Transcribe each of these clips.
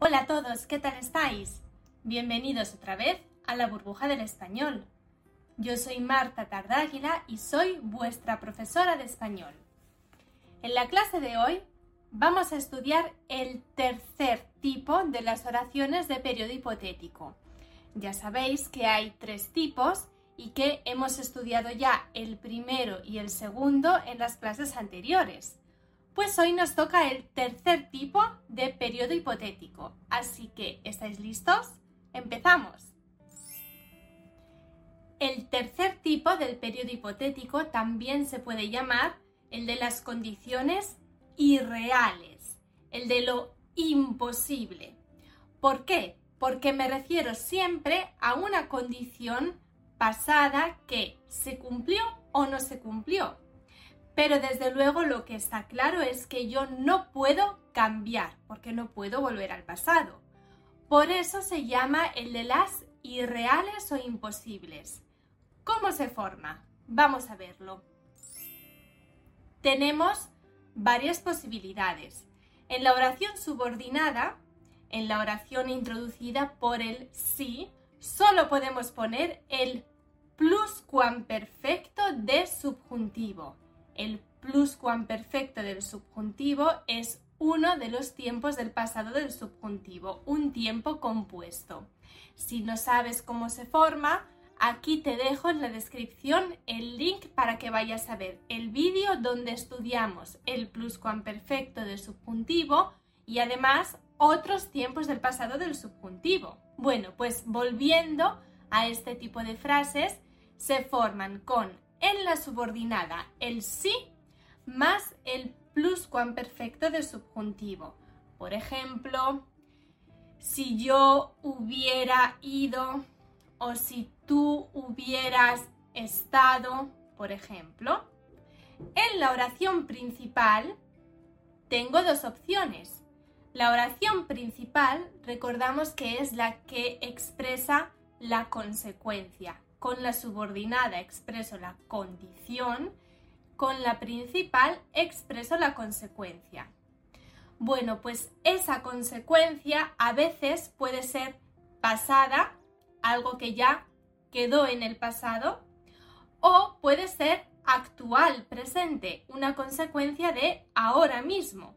Hola a todos, ¿qué tal estáis? Bienvenidos otra vez a la burbuja del español. Yo soy Marta Tardáguila y soy vuestra profesora de español. En la clase de hoy vamos a estudiar el tercer tipo de las oraciones de periodo hipotético. Ya sabéis que hay tres tipos y que hemos estudiado ya el primero y el segundo en las clases anteriores. Pues hoy nos toca el tercer tipo de periodo hipotético. Así que, ¿estáis listos? ¡Empezamos! El tercer tipo del periodo hipotético también se puede llamar el de las condiciones irreales, el de lo imposible. ¿Por qué? Porque me refiero siempre a una condición pasada que se cumplió o no se cumplió. Pero desde luego lo que está claro es que yo no puedo cambiar, porque no puedo volver al pasado. Por eso se llama el de las irreales o imposibles. ¿Cómo se forma? Vamos a verlo. Tenemos varias posibilidades. En la oración subordinada, en la oración introducida por el sí, solo podemos poner el pluscuamperfecto de subjuntivo. El pluscuamperfecto del subjuntivo es uno de los tiempos del pasado del subjuntivo, un tiempo compuesto. Si no sabes cómo se forma, aquí te dejo en la descripción el link para que vayas a ver el vídeo donde estudiamos el pluscuamperfecto del subjuntivo y además otros tiempos del pasado del subjuntivo. Bueno, pues volviendo a este tipo de frases, se forman con en la subordinada el sí más el pluscuamperfecto del subjuntivo. Por ejemplo, si yo hubiera ido o si tú hubieras estado, por ejemplo. En la oración principal tengo dos opciones. La oración principal recordamos que es la que expresa la consecuencia. Con la subordinada expreso la condición, con la principal expreso la consecuencia. Bueno, pues esa consecuencia a veces puede ser pasada, algo que ya quedó en el pasado, o puede ser actual, presente, una consecuencia de ahora mismo.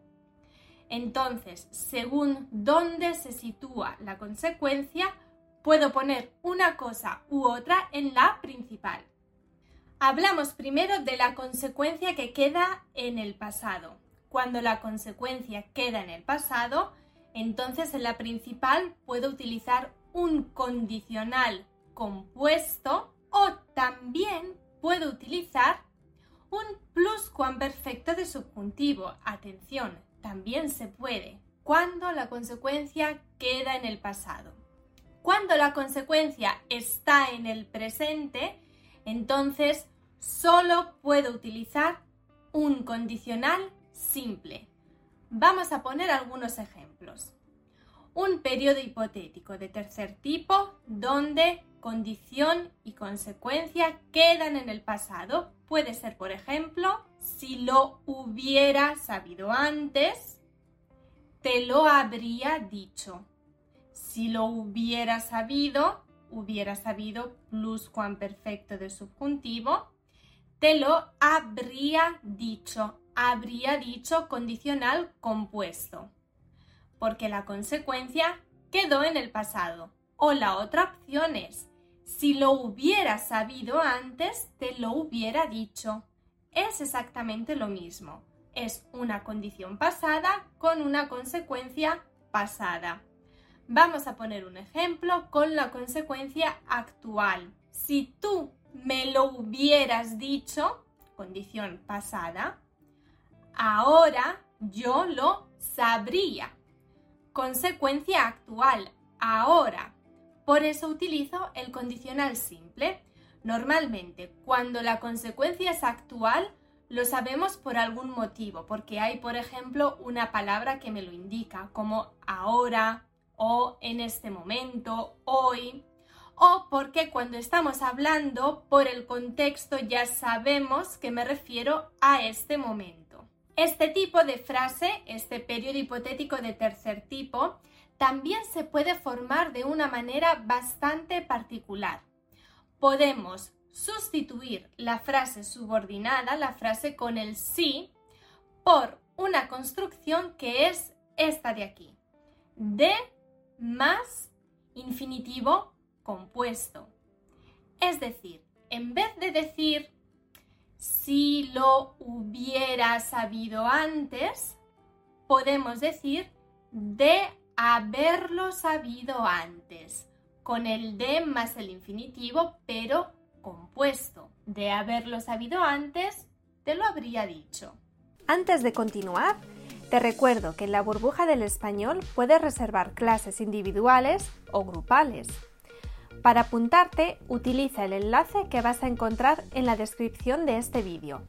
Entonces, según dónde se sitúa la consecuencia, puedo poner una cosa u otra en la principal. Hablamos primero de la consecuencia que queda en el pasado. Cuando la consecuencia queda en el pasado, entonces en la principal puedo utilizar un condicional compuesto o también puedo utilizar un pluscuamperfecto de subjuntivo. Atención, también se puede cuando la consecuencia queda en el pasado. Cuando la consecuencia está en el presente, entonces solo puedo utilizar un condicional simple. Vamos a poner algunos ejemplos. Un periodo hipotético de tercer tipo donde condición y consecuencia quedan en el pasado. Puede ser, por ejemplo, si lo hubiera sabido antes, te lo habría dicho. Si lo hubiera sabido, hubiera sabido pluscuamperfecto de subjuntivo, te lo habría dicho. Habría dicho condicional compuesto. Porque la consecuencia quedó en el pasado. O la otra opción es, si lo hubiera sabido antes, te lo hubiera dicho. Es exactamente lo mismo. Es una condición pasada con una consecuencia pasada. Vamos a poner un ejemplo con la consecuencia actual. Si tú me lo hubieras dicho, condición pasada, ahora yo lo sabría. Consecuencia actual, ahora. Por eso utilizo el condicional simple. Normalmente, cuando la consecuencia es actual, lo sabemos por algún motivo, porque hay, por ejemplo, una palabra que me lo indica, como ahora, o en este momento, hoy, o porque cuando estamos hablando por el contexto ya sabemos que me refiero a este momento. Este tipo de frase, este periodo hipotético de tercer tipo, también se puede formar de una manera bastante particular. Podemos sustituir la frase subordinada, la frase con el sí, por una construcción que es esta de aquí. De más infinitivo compuesto. Es decir, en vez de decir si lo hubiera sabido antes, podemos decir de haberlo sabido antes, con el de más el infinitivo, pero compuesto. De haberlo sabido antes, te lo habría dicho. Antes de continuar, te recuerdo que en la burbuja del español puedes reservar clases individuales o grupales. Para apuntarte, utiliza el enlace que vas a encontrar en la descripción de este vídeo.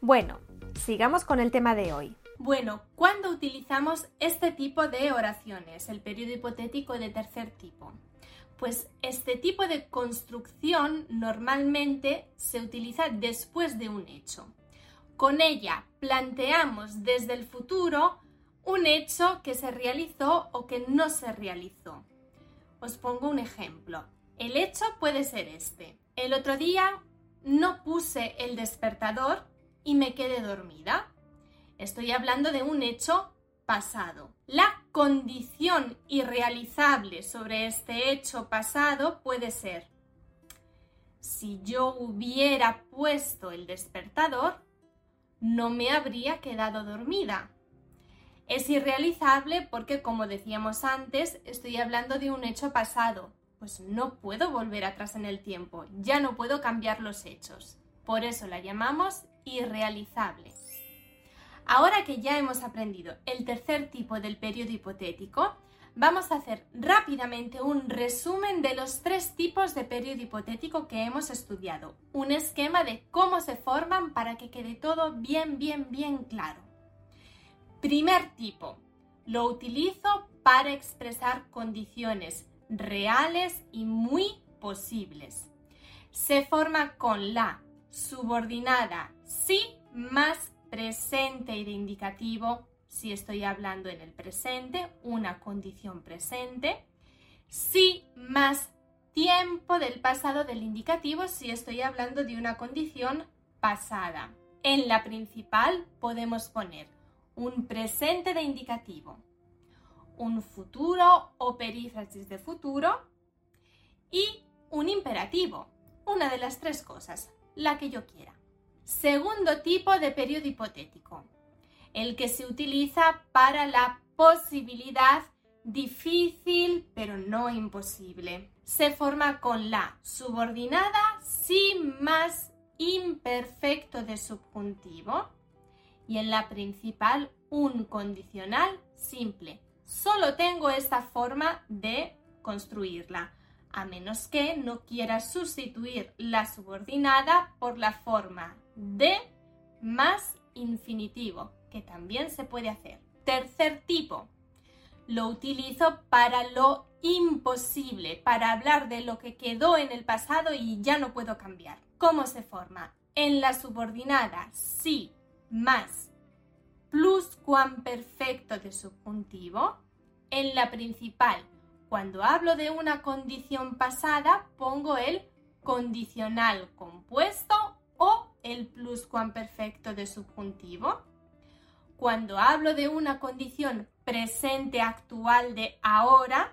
Bueno, sigamos con el tema de hoy. Bueno, ¿cuándo utilizamos este tipo de oraciones, el periodo hipotético de tercer tipo? Pues este tipo de construcción normalmente se utiliza después de un hecho. Con ella planteamos desde el futuro un hecho que se realizó o que no se realizó. Os pongo un ejemplo. El hecho puede ser este. El otro día no puse el despertador y me quedé dormida. Estoy hablando de un hecho pasado. La condición irrealizable sobre este hecho pasado puede ser, si yo hubiera puesto el despertador, no me habría quedado dormida. Es irrealizable porque, como decíamos antes, estoy hablando de un hecho pasado, pues no puedo volver atrás en el tiempo, ya no puedo cambiar los hechos. Por eso la llamamos irrealizable. Ahora que ya hemos aprendido el tercer tipo del periodo hipotético, vamos a hacer rápidamente un resumen de los tres tipos de periodo hipotético que hemos estudiado, un esquema de cómo se forman para que quede todo bien, bien, bien claro. Primer tipo, lo utilizo para expresar condiciones reales y muy posibles. Se forma con la subordinada sí más presente y de indicativo si estoy hablando en el presente, una condición presente. Si más tiempo del pasado del indicativo si estoy hablando de una condición pasada. En la principal podemos poner un presente de indicativo, un futuro o perífrasis de futuro y un imperativo, una de las tres cosas, la que yo quiera. Segundo tipo de periodo hipotético, el que se utiliza para la posibilidad difícil pero no imposible. Se forma con la subordinada sin más imperfecto de subjuntivo y en la principal un condicional simple. Solo tengo esta forma de construirla a menos que no quiera sustituir la subordinada por la forma de más infinitivo, que también se puede hacer. Tercer tipo, lo utilizo para lo imposible, para hablar de lo que quedó en el pasado y ya no puedo cambiar. ¿Cómo se forma? En la subordinada, sí, más plus perfecto de subjuntivo. En la principal, cuando hablo de una condición pasada, pongo el condicional compuesto o el pluscuamperfecto de subjuntivo. Cuando hablo de una condición presente actual de ahora,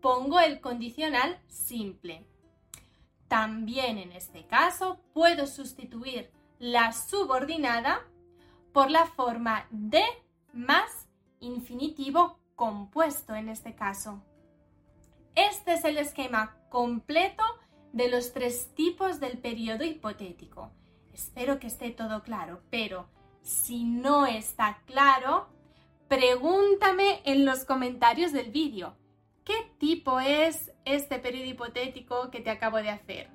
pongo el condicional simple. También en este caso puedo sustituir la subordinada por la forma de más infinitivo compuesto en este caso. Este es el esquema completo de los tres tipos del periodo hipotético. Espero que esté todo claro, pero si no está claro, pregúntame en los comentarios del vídeo. ¿Qué tipo es este periodo hipotético que te acabo de hacer?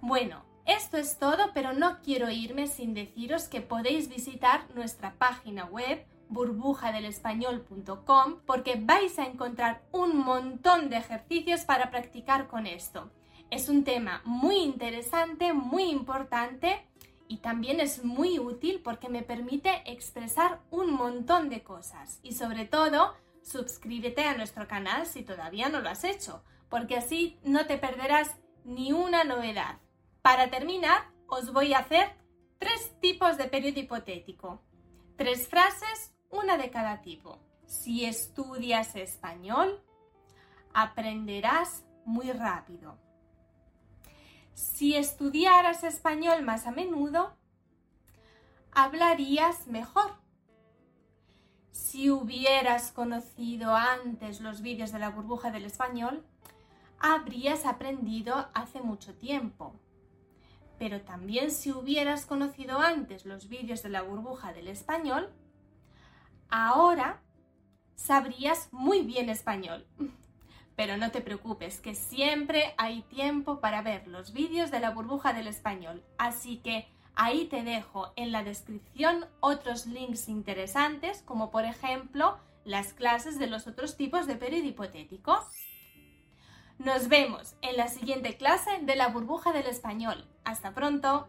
Bueno, esto es todo, pero no quiero irme sin deciros que podéis visitar nuestra página web burbujadelespañol.com porque vais a encontrar un montón de ejercicios para practicar con esto. Es un tema muy interesante, muy importante y también es muy útil porque me permite expresar un montón de cosas y sobre todo suscríbete a nuestro canal si todavía no lo has hecho, porque así no te perderás ni una novedad. Para terminar, os voy a hacer tres tipos de periodo hipotético. Tres frases, una de cada tipo. Si estudias español, aprenderás muy rápido. Si estudiaras español más a menudo, hablarías mejor. Si hubieras conocido antes los vídeos de la burbuja del español, habrías aprendido hace mucho tiempo. Pero también si hubieras conocido antes los vídeos de la burbuja del español, ahora sabrías muy bien español. Pero no te preocupes, que siempre hay tiempo para ver los vídeos de la burbuja del español. Así que ahí te dejo en la descripción otros links interesantes, como por ejemplo las clases de los otros tipos de periodo hipotético. Nos vemos en la siguiente clase de la burbuja del español. Hasta pronto.